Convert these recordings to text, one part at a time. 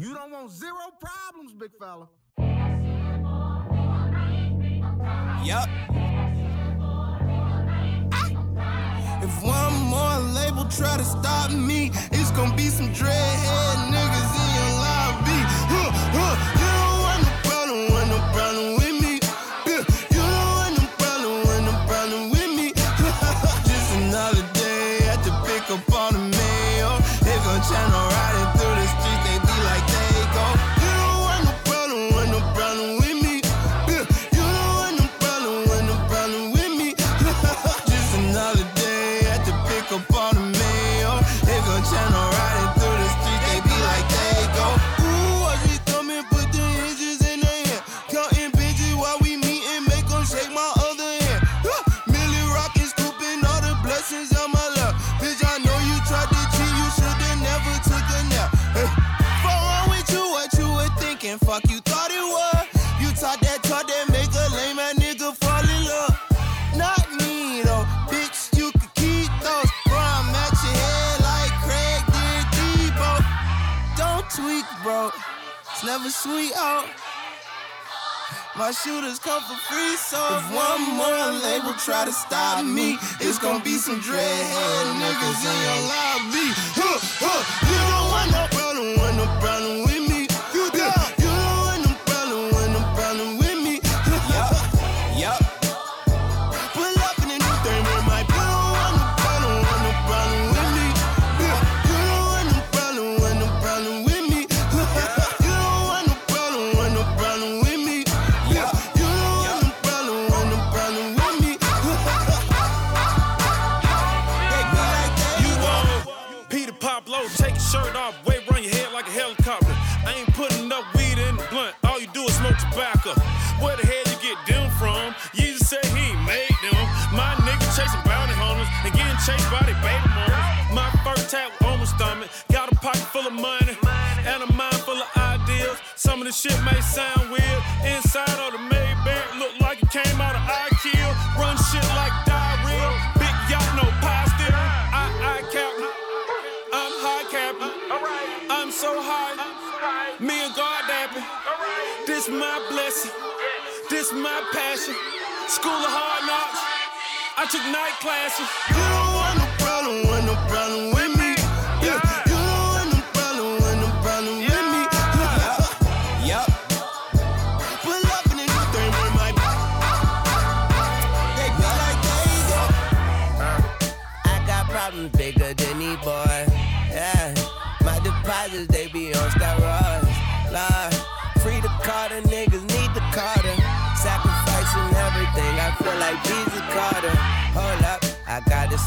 You don't want zero problems, big fella. Yup. Ah. If one more label try to stop me, it's gonna be some dreadhead niggas sweet out. My shooters come for free, so if one more label try to stop me, it's gonna be some dreadhead niggas in your lobby. Huh, huh. You don't want no problem, want no problem The shit may sound weird. Inside of the Maybach, look like it came out of IKEA. Run shit like diarrhea. Big yacht, no still. I, I captain. I'm high captain. I'm so high. Me and God dapping. This my blessing. This my passion. School of hard knocks. I took night classes. You don't want no problem, no problem with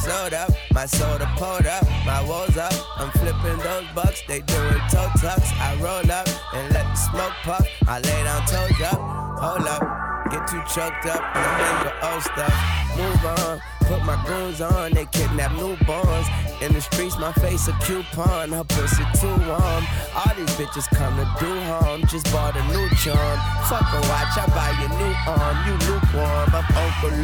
sold up, my soda pulled up, my woes up. I'm flipping those bucks, they doing toe tucks. I roll up and let the smoke puff. I lay down toes up, hold up. Get too choked up, I'm into old stuff. Move on, put my goons on, they kidnap newborns. In the streets, my face a coupon, her pussy too warm. All these bitches come to do harm, just bought a new charm. Fuck a watch, I buy you new arm, you lukewarm. I'm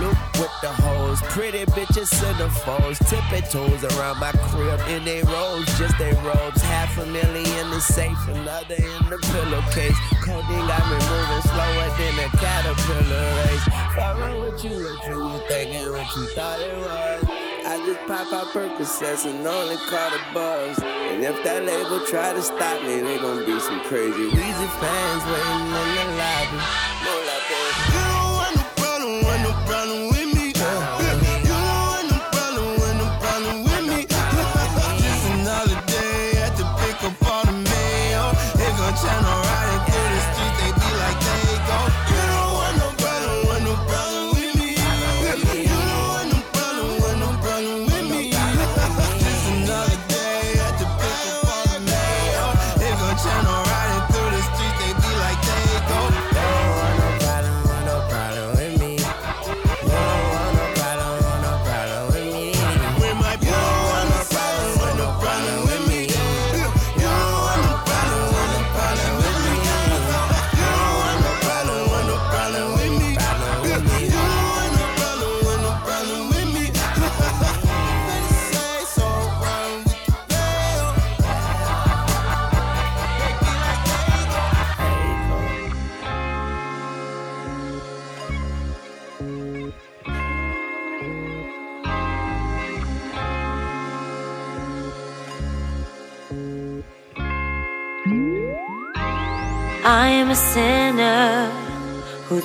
Luke with the hoes. Pretty bitches centerfolds, tipping toes around my crib in they robes, just they robes. Half a million in the safe, another in the pillowcase. Codeine got me moving slower than a caterpillar race. Fuck with you, what you thinking, what you thought it was. I just pop out Percocets and only call the buzz. And if that label try to stop me, they gon' be some crazy Weezy fans waiting in the lobby.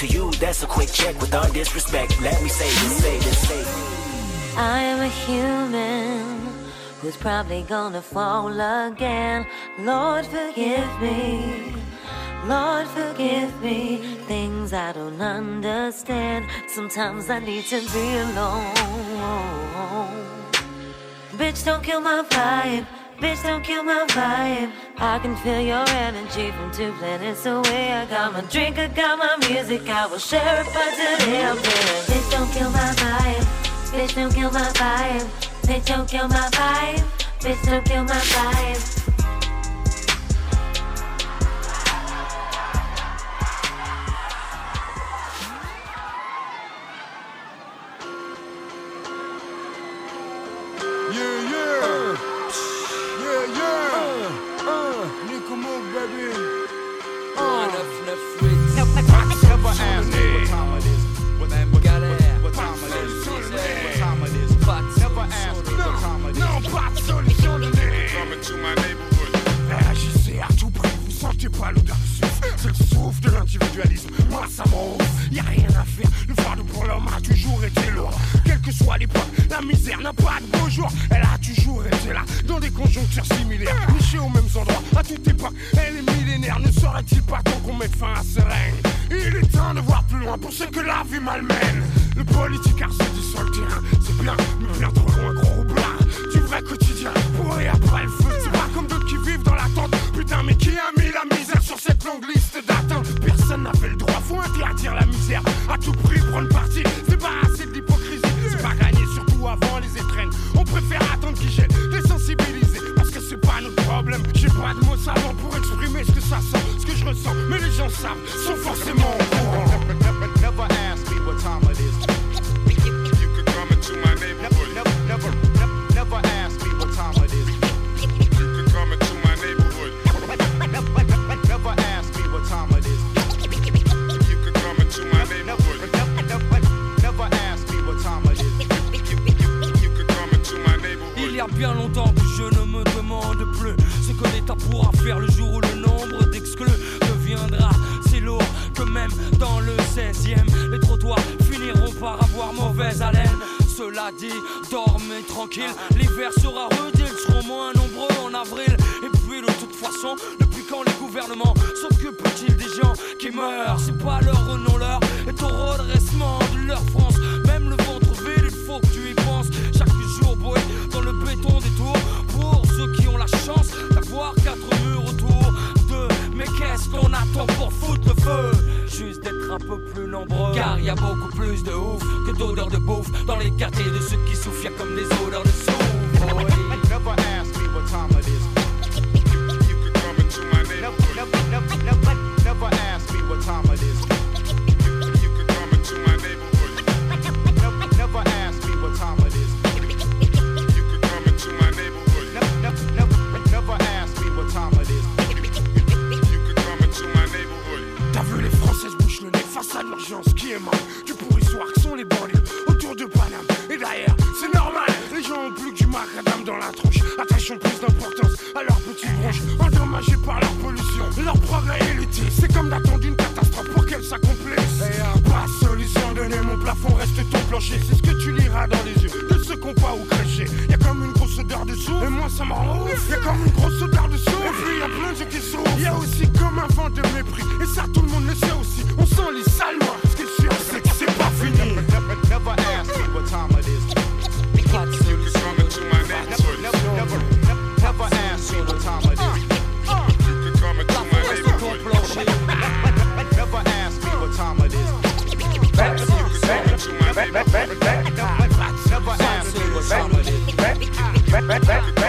To you, that's a quick check with all disrespect. Let me say this, say this, say this. I am a human who's probably gonna fall again. Lord, forgive me. Lord, forgive me. Things I don't understand. Sometimes I need to be alone. Bitch, don't kill my vibe. Bitch, don't kill my vibe. I can feel your energy from two planets away. I got my drink, I got my music, I will share it, today I'm feeling. Bitch, don't kill my vibe. Bitch, don't kill my vibe. Bitch, don't kill my vibe. Bitch, don't kill my vibe. La vie malmène. Le politique dit sur c'est bien, mais bien trop loin gros blas Du vrai quotidien, pour et après le feu. C'est pas comme d'autres qui vivent dans l'attente. Putain mais qui a mis la misère sur cette longue liste d'attentes Personne n'a fait le droit, faut interdire la misère. À tout prix prendre parti, c'est pas assez de l'hypocrisie. C'est pas gagner surtout avant les étrennes. On préfère attendre qu'ils gênent, les sensibiliser Parce que c'est pas notre problème. J'ai pas de mots savants pour exprimer ce que ça sent Ce que je ressens, mais les gens savent, sont forcément bien longtemps que je ne me demande plus ce que l'État pourra faire le jour où le nombre d'exclus deviendra si lourd que même dans le 16e, les trottoirs finiront par avoir mauvaise haleine. Cela dit, dormez tranquille, l'hiver sera rude, ils seront moins nombreux en avril. Et puis de toute façon, depuis quand les gouvernements s'occupent-ils des gens qui meurent? C'est pas leur renom leur est au redressement de leur France. Même le ventre vide, il faut que tu y y a beaucoup plus de ouf que d'odeurs de bouffe dans les quartiers de ceux qui souffrent. y a comme des odeurs de can come into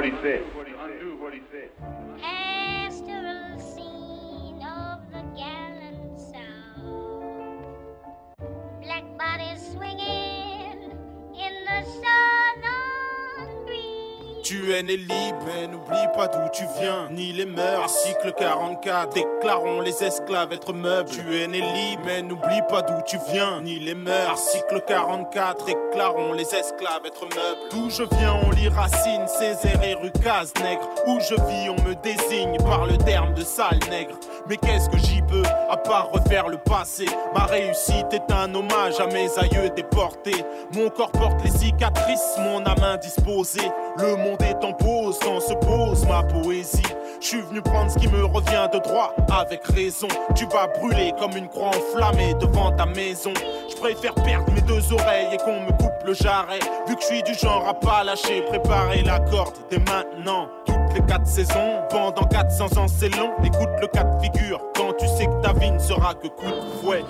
what he said. Undo what he said. Tu es né libre, n'oublie pas d'où tu viens, ni les mœurs. Article 44, déclarons les esclaves être meubles. Tu es né libre, n'oublie pas d'où tu viens, ni les mœurs. Article 44, déclarons les esclaves être meubles. D'où je viens, on lit Racine, Césaire et Rucase, nègre. Où je vis, on me désigne par le terme de sale nègre. Mais qu'est-ce que j'y peux, à part refaire le passé? Ma réussite est un hommage à mes aïeux déportés. Mon corps porte les cicatrices, mon âme indisposée. Le monde est en pause quand se pose ma poésie. Je suis venu prendre ce qui me revient de droit, avec raison. Tu vas brûler comme une croix enflammée devant ta maison. Je préfère perdre mes deux oreilles et qu'on me coupe le jarret. Vu que je suis du genre à pas lâcher, préparer la corde dès maintenant. Toutes les quatre saisons, pendant 400 ans c'est long. Écoute le cas de figure quand tu sais que ta vie ne sera que coup de fouet.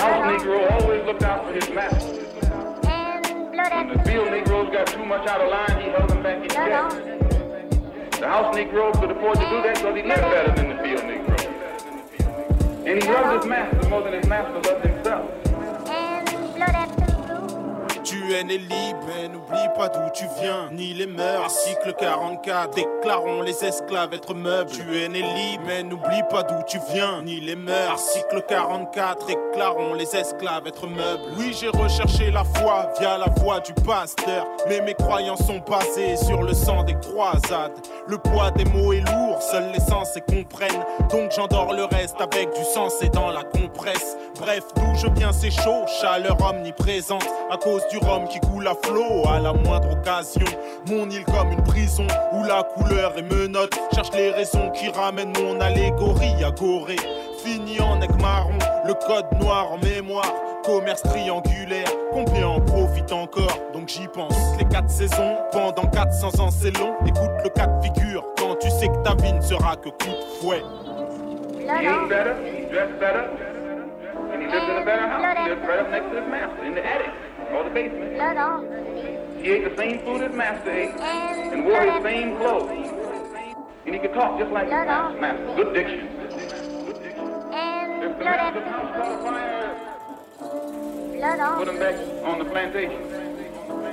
House Negro always looked out for his master. When the field Negroes got too much out of line, he held them back in check. The house Negro could afford to do that because he lived better than the field Negro. And he loved his master more than his master loved himself. Tu es né libre, n'oublie pas d'où tu viens, ni les mœurs. Article 44, déclarons les esclaves être meubles. Tu es né libre, mais n'oublie pas d'où tu viens, ni les mœurs. Article 44, déclarons les esclaves être meubles. Oui, j'ai recherché la foi via la voix du pasteur, mais mes croyances sont basées sur le sang des croisades. Le poids des mots est lourd, seuls les sensés comprennent. Donc j'endors le reste avec du sens et dans la compresse. Bref, d'où je viens, c'est chaud, chaleur omniprésente. À cause du rhum qui coule à flot à la moindre occasion. Mon île comme une prison où la couleur est menotte. Cherche les raisons qui ramènent mon allégorie à Gorée. Fini en aigle marron, le code noir en mémoire. Commerce triangulaire, combien en profite encore Donc j'y pense. Toutes les quatre saisons, pendant 400 ans c'est long. Écoute le cas de figure quand tu sais que ta vie ne sera que coup de fouet. Better, he dressed better, and he lived in a better house. He lived right up next to his master in the attic or the basement. Blood on the knee. He ate the same food his master ate And and wore his the same clothes. And he could talk just like his Blood on. master. Good diction. and If the blood at master's the house caught fire, blood on put him back on the plantation.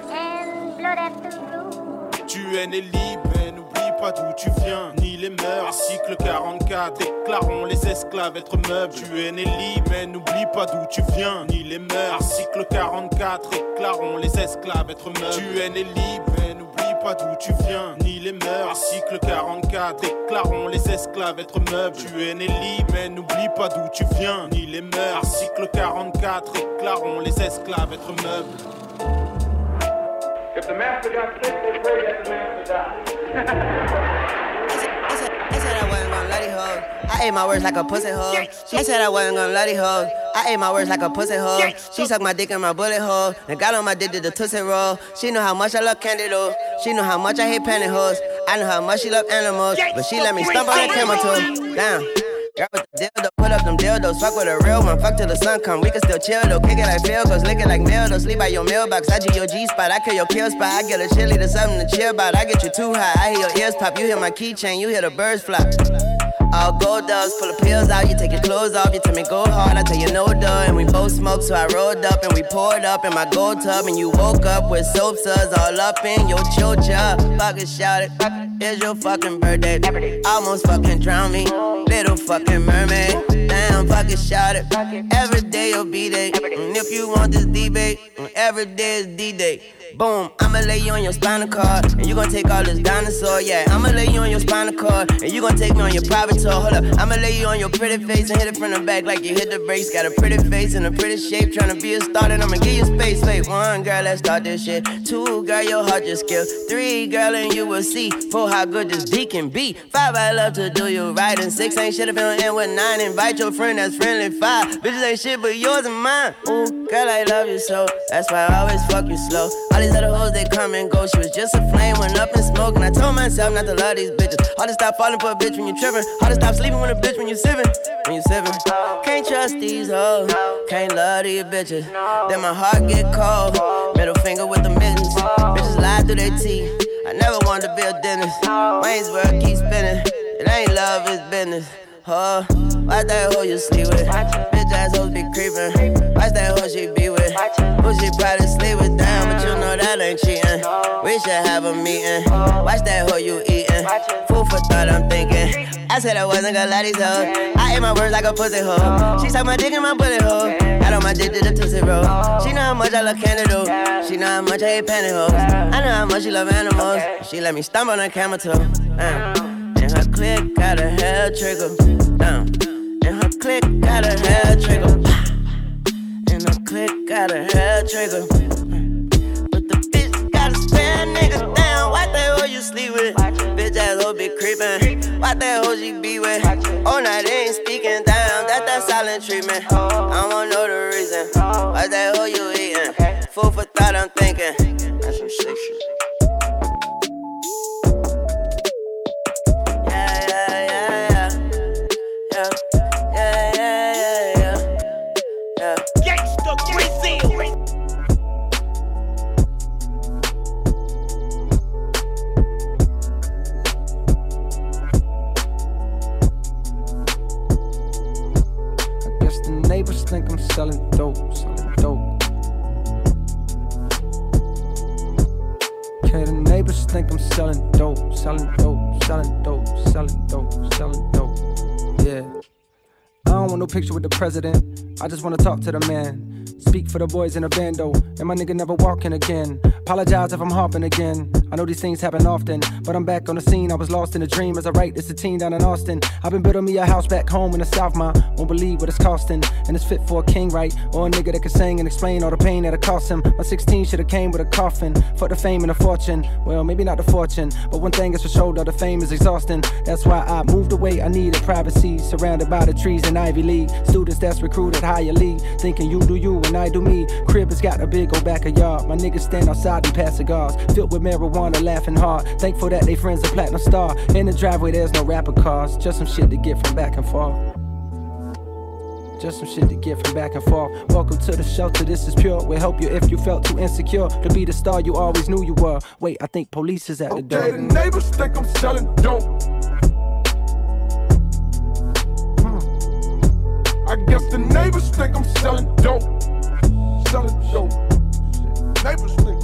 and blood at the root. Tu es né libre, n'oublie pas d'où tu viens, ni les mœurs. Article 44, déclarons les esclaves être meubles. Tu es né libre, mais n'oublie pas d'où tu viens, ni les mœurs. Article 44, déclarons les esclaves être meubles. Tu es né libre, mais n'oublie pas d'où tu viens, ni les mœurs. Article 44, déclarons les esclaves être meubles. Tu es né mais n'oublie pas d'où tu viens, ni les mœurs. Article 44, déclarons les esclaves être meubles. If the master got sick, they pray that the master died. I ate my words like a pussy hoe. I said I wasn't gonna let it hold. I ate my words like a pussy hole. She sucked my dick in my bullet hole. And got on my dick did the tootsie roll. She know how much I love candy though. She know how much I hate pantyhose. I know how much she love animals. But she let me stump on the camera too. Damn. With the dildo, put up them dildos, fuck with a real one, fuck till the sun come. We can still chill though, kick it like field goals, lick it like mail though, sleep by your mailbox. I G your G spot, I kill your kill spot. I get a chili to something to chill about. I get you too high, I hear your ears pop, you hear my keychain, you hear the birds flop. All gold doves, pull the pills out, you take your clothes off, you tell me go hard, I tell you no duh. And we both smoked, so I rolled up and we poured up in my gold tub. And you woke up with soap suds all up in your chocha. Fucking shout it, it's your fucking birthday. Almost fucking drown me, little fucking mermaid. Damn, fucking shout it. Every day you'll be there. And if you want this debate, every day is D-Day. Boom, I'ma lay you on your spinal cord, and you gon' take all this dinosaur, yeah. I'ma lay you on your spinal cord, and you gon' take me on your private tour. Hold up, I'ma lay you on your pretty face and hit it from the back like you hit the brakes. Got a pretty face and a pretty shape, tryna be a star, then I'ma give you space. Wait, one girl, let's start this shit. Two, girl, your heart just skill. Three, girl, and you will see. Four, how good this D can be. Five, I love to do you right, and six ain't shit if it don't end with nine. Invite your friend that's friendly. Five, bitches ain't shit but yours and mine. Ooh, girl, I love you so. That's why I always fuck you slow. All these other hoes, they come and go. She was just a flame, went up in smoke. And I told myself not to love these bitches. Hard to stop falling for a bitch when you trippin'. Hard to stop sleeping with a bitch when you sippin'. When you sippin'. Can't trust these hoes. Can't love these bitches. Then my heart get cold. Middle finger with the mittens. Bitches lie through their teeth. I never wanted to be a dentist. Wayne's world keeps spinning. It ain't love, it's business. Huh? Watch that hoe you sleep with. Ass hoes be creepin'. Watch that hoe she be with. Who she probably sleep with, damn, but you know that ain't cheatin'. We should have a meeting. Watch that hoe you eatin'. Food for thought, I'm thinking. I said I wasn't gonna lie these hoes. I ate my words like a pussy hoe. She sucked my dick in my bullet hole. Got on my dick to the tootsie roll. She know how much I love though. She know how much I hate pantyhose. I know how much she love animals. She let me stumble on the camera too. Damn. And her click got a hair trigger. Down. Her click got a hair trigger. And her click got a hair trigger. But the bitch got a spare nigga down. Why the hell you sleep with? Bitch ass hoe be creepin'. Why the hell she be with? Oh, now they ain't speaking down. That's that silent treatment. I wanna know the reason. Why the hell you eatin'? Food for thought, I'm thinking. That's some shit. Think I'm selling dope, selling dope, selling dope, selling dope, selling dope. Yeah. I don't want no picture with the president. I just wanna talk to the man. Speak for the boys in the bando, and my nigga never walking again. Apologize if I'm hopping again. I know these things happen often, but I'm back on the scene. I was lost in a dream as I write this a teen down in Austin. I've been building me a house back home in the South, ma. Won't believe what it's costing, and it's fit for a king, right? Or a nigga that can sing and explain all the pain that it cost him. My 16 should've came with a coffin. For the fame and the fortune. Well, maybe not the fortune, but one thing is for sure, though, the fame is exhausting. That's why I moved away. I needed privacy, surrounded by the trees in Ivy League. Students that's recruited higher league, thinking you do you and I do me. Crib has got a big old back of yard. My niggas stand outside and pass cigars, filled with marijuana, laughing hard. Thankful that they friends a platinum star. In the driveway, there's no rapper cars, just some shit to get from back and forth. Just some shit to get from back and forth. Welcome to the shelter, this is pure. We'll help you if you felt too insecure to be the star you always knew you were. Wait, I think police is at the door. Okay, the neighbors think I'm selling dope. Hmm. I guess the neighbors think I'm selling dope. Selling dope. Neighbors think.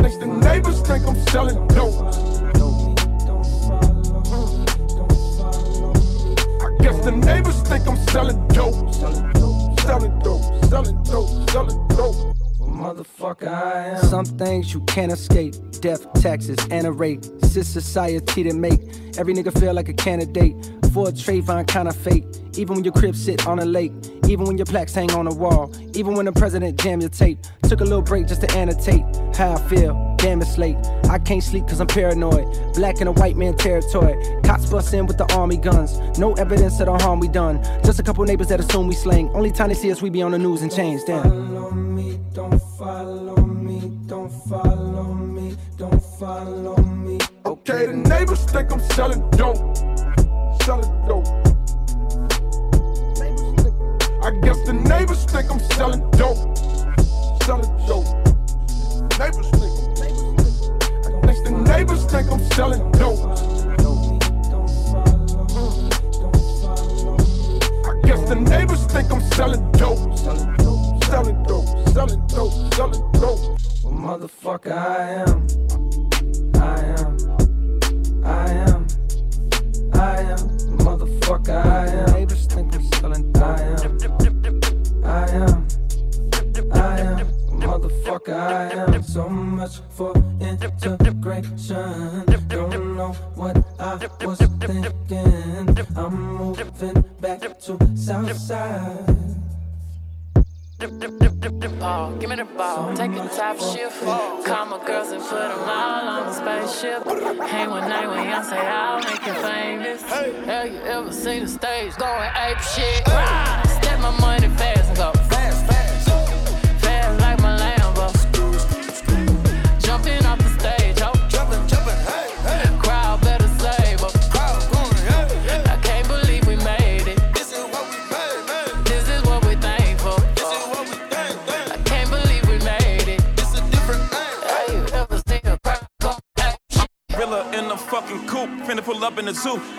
Guess the neighbors think I'm selling dope. Guess the neighbors think I'm selling dope. Selling dope. Selling dope. Selling dope. Selling dope. Motherfucker, I am. Some things you can't escape. Death, taxes, and a rate. Sis society that make every nigga feel like a candidate for a Trayvon kind of fate. Even when your crib sit on a lake, even when your plaques hang on a wall, even when the president jam your tape. Took a little break just to annotate how I feel. Damn, it's late. I can't sleep cause I'm paranoid. Black in a white man territory. Cops bust in with the army guns. No evidence of the harm we done. Just a couple neighbors that assume we slang. Only time they see us, we be on the news and change. Damn. Follow me, don't follow me, don't follow me, don't follow me. Okay, the neighbors think I'm selling dope. Selling dope. I guess the neighbors think I'm selling dope. Selling dope. Neighbors think. I guess the neighbors think I'm selling dope. I guess the neighbors think I'm selling dope. Selling dope. Selling dope. Selling dope. Well, motherfucker, I am. I am. I am. I am. Motherfucker, I am. Neighbors think I'm selling. I am. I am. I am. Motherfucker, I am. So much for integration. Don't know what I was thinking. I'm moving back to Southside. Ball, oh, give me the ball, take a top shift. Oh, call my girls and put them all on the spaceship. Hang one night when y'all say I'll make you famous. Have you ever seen the stage going ape shit? Step my money fast and go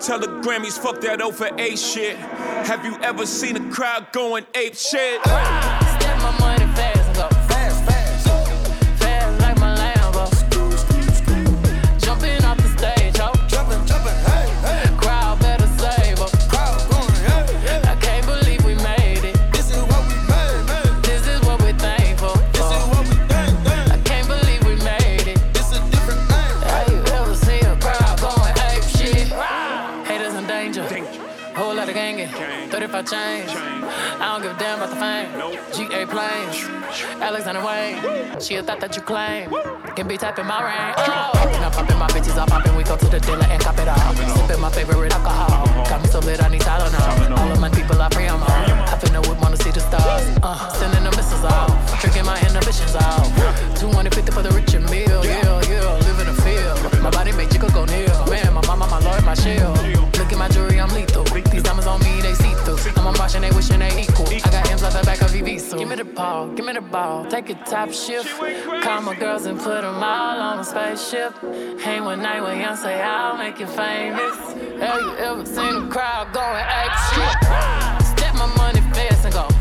Tell the Grammys, fuck that O for A shit. Have you ever seen a crowd going ape shit? Lot 35 chains. I don't give a damn about the fame. GA planes. Alexander Wang. She a thought that you claim. Can be typing my rain. Oh. I'm popping, my bitches are popping. We go to the dealer and cop it all. Sipping my favorite alcohol. Got me so lit, I need Tylenol. All of my people are pray I'm on. I finna whip, wanna see the stars. Uh, sending the missiles out. Drinking my inhibitions out. 250 for the rich and meal. Yeah, yeah. Live in the field. My body made you go near. Man, my mama, my lord, my shield. Look at my jewelry, I'm lethal. I'm and they wishing they equal. I got M's off the back of so Give me the ball, give me the ball. Take a top shift. Call my girls and put them all on a spaceship. Hang one night when young say I'll make you famous. Have you ever seen a crowd going shit? Step my money fast and go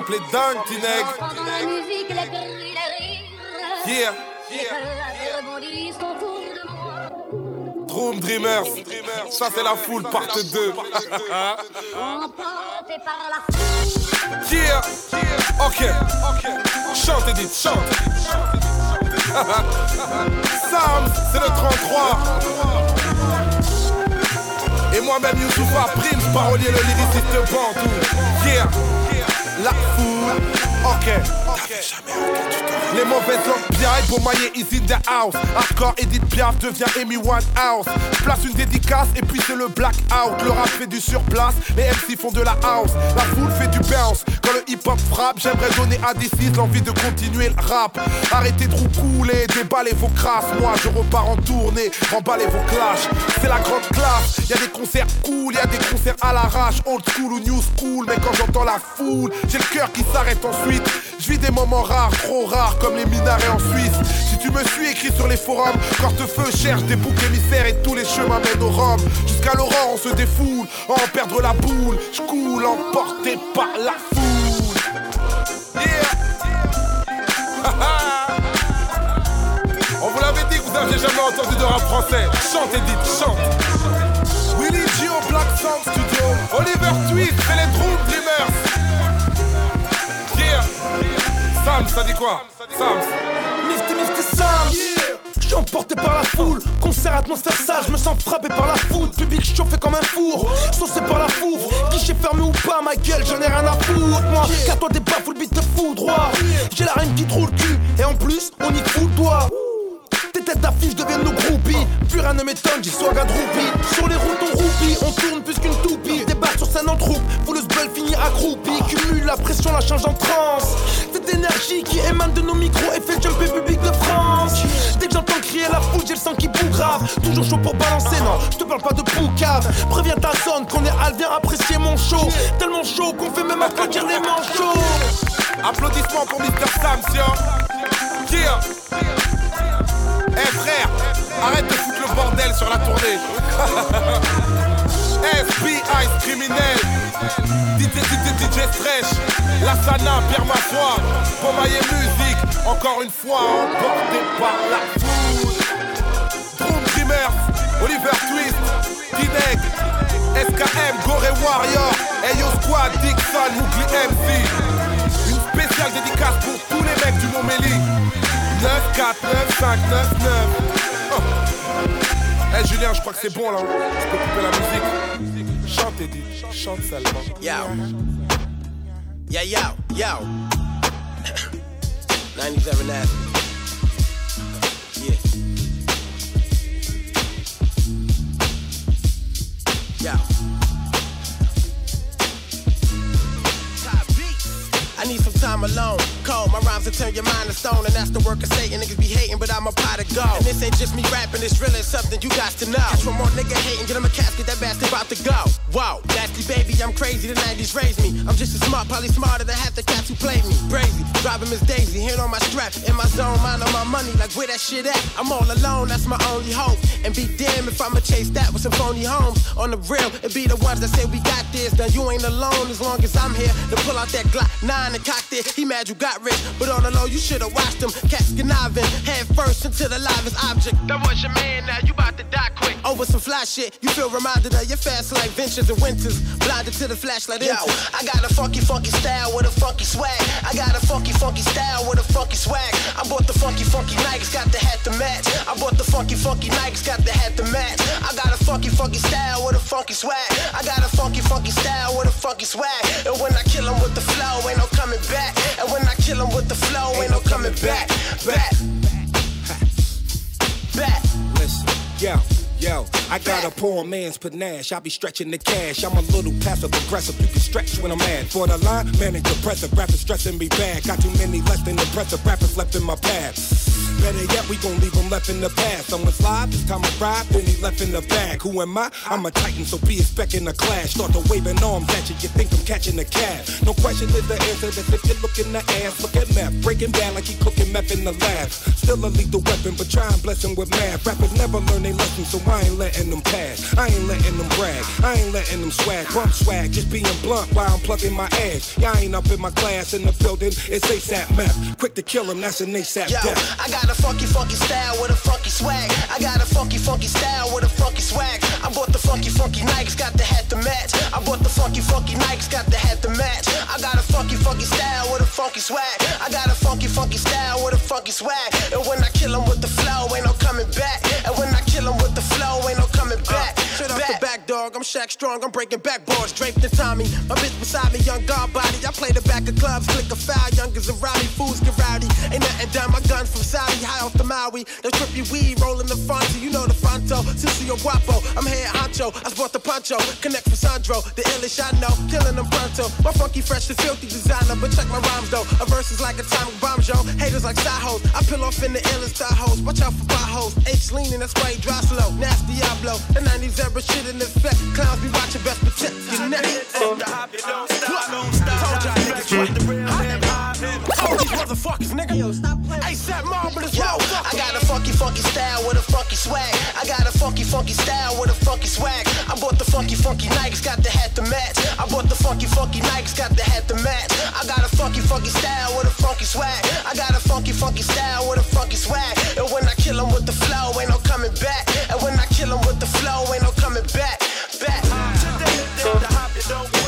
sample est dingue, Tineg. Yeah. Room Dreamers. Ça, c'est la foule, part 2. yeah, ok. Chante, Edith, chante. Sam, c'est le 33. Et moi-même, Youssoufa Prince, parolier, le lyriciste Bantou. Yeah, la foule, ok. Les mauvaises langues piaillent pour mailler is in the house. Hardcore Edith Piaf devient Amy Winehouse. Place une dédicace et puis c'est le blackout. Le rap fait du surplace, les MC font de la house. La foule fait du bounce. Quand le hip hop frappe, j'aimerais donner à D6 l'envie de continuer le rap. Arrêtez de roucouler, déballez vos crasses. Moi je repars en tournée, emballez vos clashs. C'est la grande classe. Y a des concerts cool, y a des concerts à l'arrache, old school ou new school. Mais quand j'entends la foule, j'ai le cœur qui s'arrête ensuite. Je vis des moments rares, trop rares comme les minarets en Suisse. Si tu me suis écrit sur les forums, feu cherche des boucs émissaires et tous les chemins mènent au Rhum. Jusqu'à l'aurore, on se défoule, en perdre la boule. Je coule emporté par la foule. On vous l'avait dit que vous n'aviez jamais entendu de rap français. Chante Edith, chante. Willy Gio, Black Sound Studio. Oliver Twist, c'est les Dream Dreamers. Sam, ça dit quoi Sam. Mifty Mifty Sam. Je suis emporté par la foule, concert atmosphère sale, je me sens frappé par la foule, public chauffé comme un four, saucé par la fouvre, guichet fermé ou pas, ma gueule, j'en ai rien à foutre, moi, car toi t'es pas full beat te fout droit, j'ai la reine qui te roule cul, et en plus, on y fout toi. Tes têtes d'affiche deviennent nos groupies. Plus rien ne m'étonne, j'y swag à droupi. Sur les routes, on roupie, on tourne plus qu'une toupie. Débarque sur scène en troupe, vous le sbel finit accroupi. Cumule la pression, la change en transe. Cette énergie qui émane de nos micros et fait jumper public de France. Dès que j'entends crier la foule, j'ai le sang qui boue grave. Toujours chaud pour balancer, non, je te parle pas de poucave. Préviens ta zone qu'on est al, viens apprécier mon show. Tellement chaud qu'on fait même applaudir les manchots. Applaudissements pour Mr. Sam, Yeah. Eh frère, arrête de foutre le bordel sur la tournée. FBI criminel, DJ DJ DJ Stretch, Lassana, Pierre Massoir, Pomaille Musique, encore une fois emporté par la foule. Dreamers, Oliver Twist, Kinect, SKM, Gore Warrior, Ayo Squad, Dixon, Mougli MC. Une spéciale dédicace pour tous les mecs du Montméli. 9, 4, 9, 5, 9, 9. Eh Julien, je crois que c'est bon là. Je peux couper la musique. Chante Edith, chante seulement. Yo. Yeah, yo, yo. 97 Avenue. Yeah. I need some time alone. Cold, my rhymes will turn your mind to stone, and that's the work of Satan. Niggas be hating, but I'm a pot of gold. And this ain't just me rapping, it's really something you got to know. Catch one more nigga hating, get him a casket, that bastard about to go. Whoa, nasty baby, I'm crazy, the 90s raised me. I'm just as smart, probably smarter than half the cats who played me. Crazy, driving Miss Daisy, hand on my strap, in my zone, mind on my money, like where that shit at? I'm all alone, that's my only hope. And be damned if I'ma chase that with some phony homes. On the real, it be the ones that say we got this. Now you ain't alone as long as I'm here to pull out that Glock 9 and cock it. He mad you got rich, but on the low, you should've watched him. Cats conniving, head first into the livest object. That was your man, now you about to die quick. Oh, Over some fly shit, you feel reminded of your fast life ventures and winters. Blinded to the flashlight. Yo, I got a funky, funky style with a funky swag. I got a funky, funky style with a funky swag. I bought the funky, funky Nikes, got the hat to match. I bought the funky, funky Nikes, got the hat to match. I got a funky, funky style with a funky swag. I got a funky, funky style with a funky swag. And when I kill 'em with the flow, ain't no coming back. And when I kill 'em with the flow, ain't no coming back. Back. Back. Listen, yo. Yo, I got a poor man's panache. I be stretching the cash. I'm a little passive aggressive. You can stretch when I'm mad. For the line, manic depressive. Rappers stressing me bad. Got too many less than impressive rappers left in my path. Better yet, we gon' leave them left in the past. Someone's slide, this time I ride, then he left in the bag. Who am I? I'm a titan, so be expecting a clash. Start to waving arms at you, you think I'm catching a cab. No question is the answer. That's if you're looking the ass. Look at meth, breaking bad like he cooking meth in the lab. Still a lethal weapon, but try and bless him with math. Rappers never learn their lessons, so I ain't letting them pass. I ain't letting them brag. I ain't letting them swag. Bump swag, just being blunt while I'm plugging my ass. Y'all ain't up in my class in the building. It's ASAP meth. Quick to kill him, that's an ASAP Yo, death. I got a funky, funky style with a funky swag. I got a funky, funky style with a funky swag. I bought the funky, funky Nikes, got the hat to match. I bought the funky, funky Nikes, got the hat to match. I got a funky, funky style with a funky swag. I got a funky, funky style with a funky swag. And when I kill 'em with the flow, ain't no coming back. Shaq Strong. I'm breaking backboards. Draped in Tommy. My bitch beside me, young guard body. I play the back of clubs, click a foul. Youngers and rowdy, fools get rowdy. Ain't nothing done. My gun from Saudi, high off the Maui. The trippy weed rolling the Fonzie. You know the Fronto. Sissy Guapo. I'm here honcho. I sport the poncho. Connect for Sandro. The illish I know. Killing them pronto. My funky, fresh, and filthy designer. But check my rhymes though. A verse is like atomic bomb, yo. Haters like side. I peel off in the illest star hoes. Watch out for potholes. H leaning, that's why he dry slow. Nasty Diablo. The 90s era shit in effect. Clowns be watching best protect your neck. Told y'all niggas what the real hip hop. Told these motherfuckers, nigga. Yo, stop playing. ASAP Marvelous Yo, I got a funky, funky style with a funky swag. I got a funky, funky style with a funky swag. I bought the funky, funky Nikes, got the hat to match. I bought the funky, funky Nikes, got the hat to match. I got a funky, funky style with a funky swag. I got a funky, funky style with a funky swag. And when I kill 'em with the flow, ain't no coming back. And when I kill 'em with the flow, ain't no coming back. Back. Don't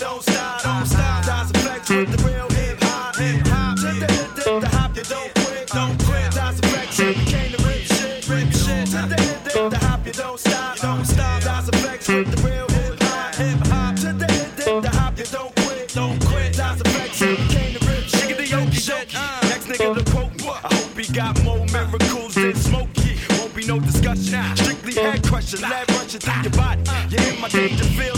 don't stop. Don't stop. That's flex with the real hip hop. Hip hop. To the the hop, you don't quit. Don't quit. That's flex. We came to rip shit. Rip shit. To the the hop, you don't stop. Don't stop. That's flex with the real hip hop. Hip hop. To the the hop, you don't quit. Don't quit. That's flex. We came to rip shit. The. Next nigga to quote. I hope he got more miracles than Smokey. Won't be no discussion. Strictly head crushing, lead rushing through your body. You're in my danger, feel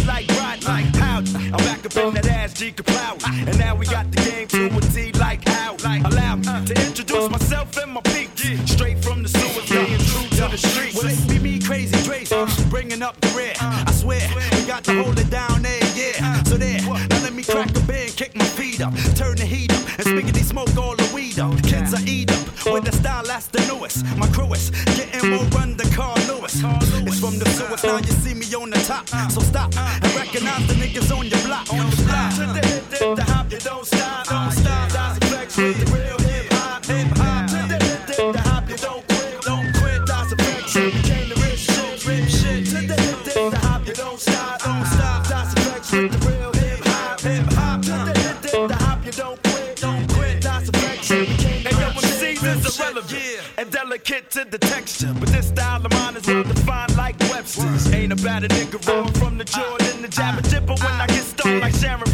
rip when the shit, season's rip shit. irrelevant and delicate to the texture. But this style of mine is well defined like Webster's. Ain't about a nigga rolling from the Jordan, the jab and when I get stoned like Sharon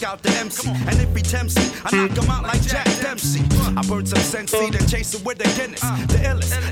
strike out the MC. And if he tempts me, I knock him out like Jack Dempsey. I burn some Sensi, then chase it with the Guinness. The illest.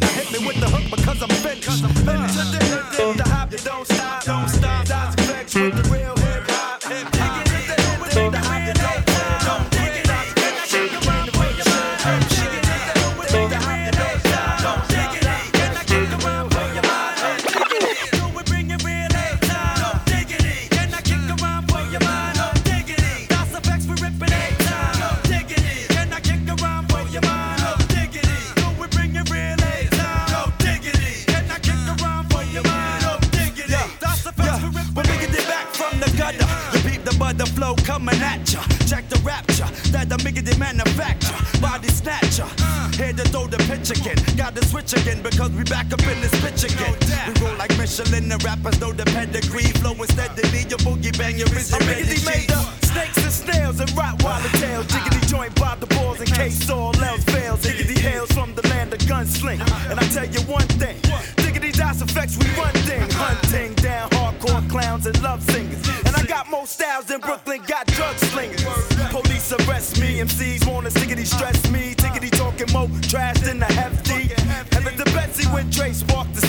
Michelin, the rappers know the pedigree. Flowing steadily, your boogie bang, your is your miggity made up. Snakes and snails and Rottweiler tails. Jiggity joint by the balls in case all else fails. Jiggity hails from the land of gunsling. And I tell you one thing. Diggity dice effects, we run thing. Hunting down hardcore clowns and love singers. And I got more styles than Brooklyn got drug slingers. Police arrest me, MCs wanna stickity stress me. Tickety talking more trash than the hefty. Heaven to Betsy when Dre sparked the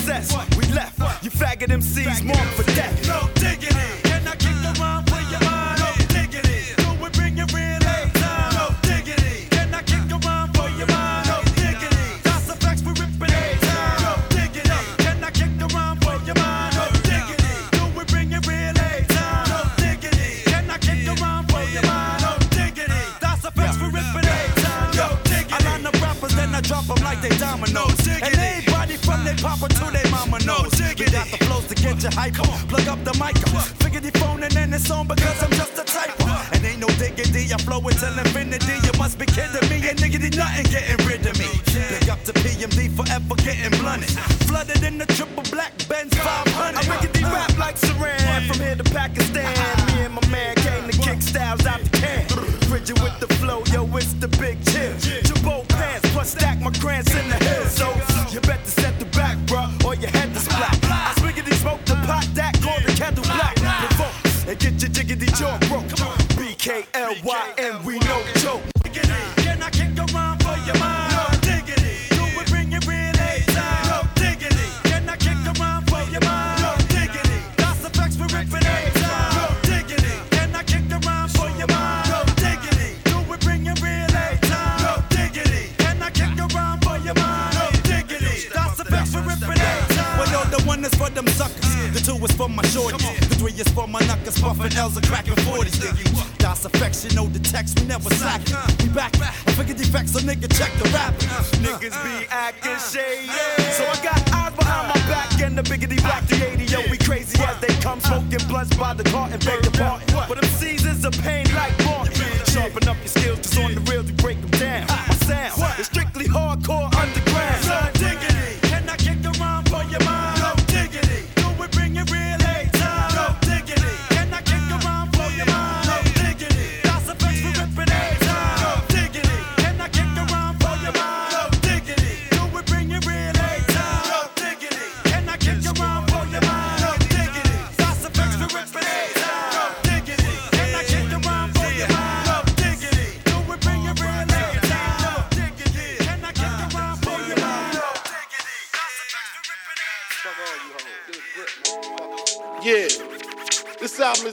faggot get you hyper. Plug up the mic. Figure the phone and then it's on because I'm just a typer. And ain't no diggity, I flow until infinity. You must be kidding me. And niggity nothing getting rid of me. Big up to PMD forever getting blunted. Flooded in the triple black Benz 500. I riggedy rap like Saran from here to Pakistan. Me and my man came to kick styles out the can. Bridget with the flow, yo, it's the big chill. Jabot pants, plus stack my grants in the hill. So my knuckers. Puffin' L's and cracking 40s. Das affection, the text, we never sack it. We back, I figure defects, so nigga check the rap. Niggas be acting shady. So I got eyes behind my back and the biggity black the 80. Yo, we crazy as they come, smoking blunts by the carton, beg the part. But them seasons of pain like Martin. Sharpen up your skills,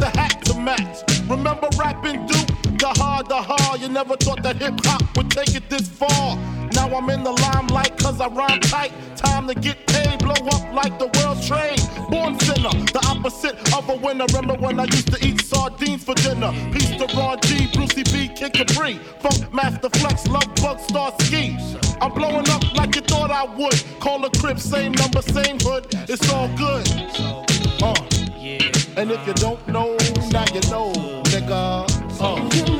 the hat to match. Remember rapping Duke? The hard, the hard. You never thought that hip hop would take it this far. Now I'm in the limelight cause I rhyme tight. Time to get paid, blow up like the world's trade. Born sinner, the opposite of a winner. Remember when I used to eat sardines for dinner? Peace to Ron G, Brucey B, Kid Capri. Funkmaster Flex, Lovebug Starski. I'm blowing up like you thought thought I would. Call a crib, same number, same hood. It's all good. Uh. And if you don't know, now you know, nigga. Uh.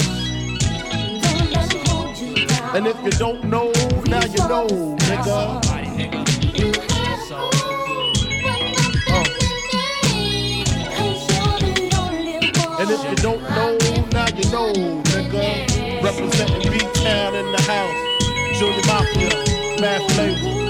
And if you don't know, now you know, nigga. And if you don't know, now you know, nigga. Representing B-Town in the house. Junior Mafia, Math Label.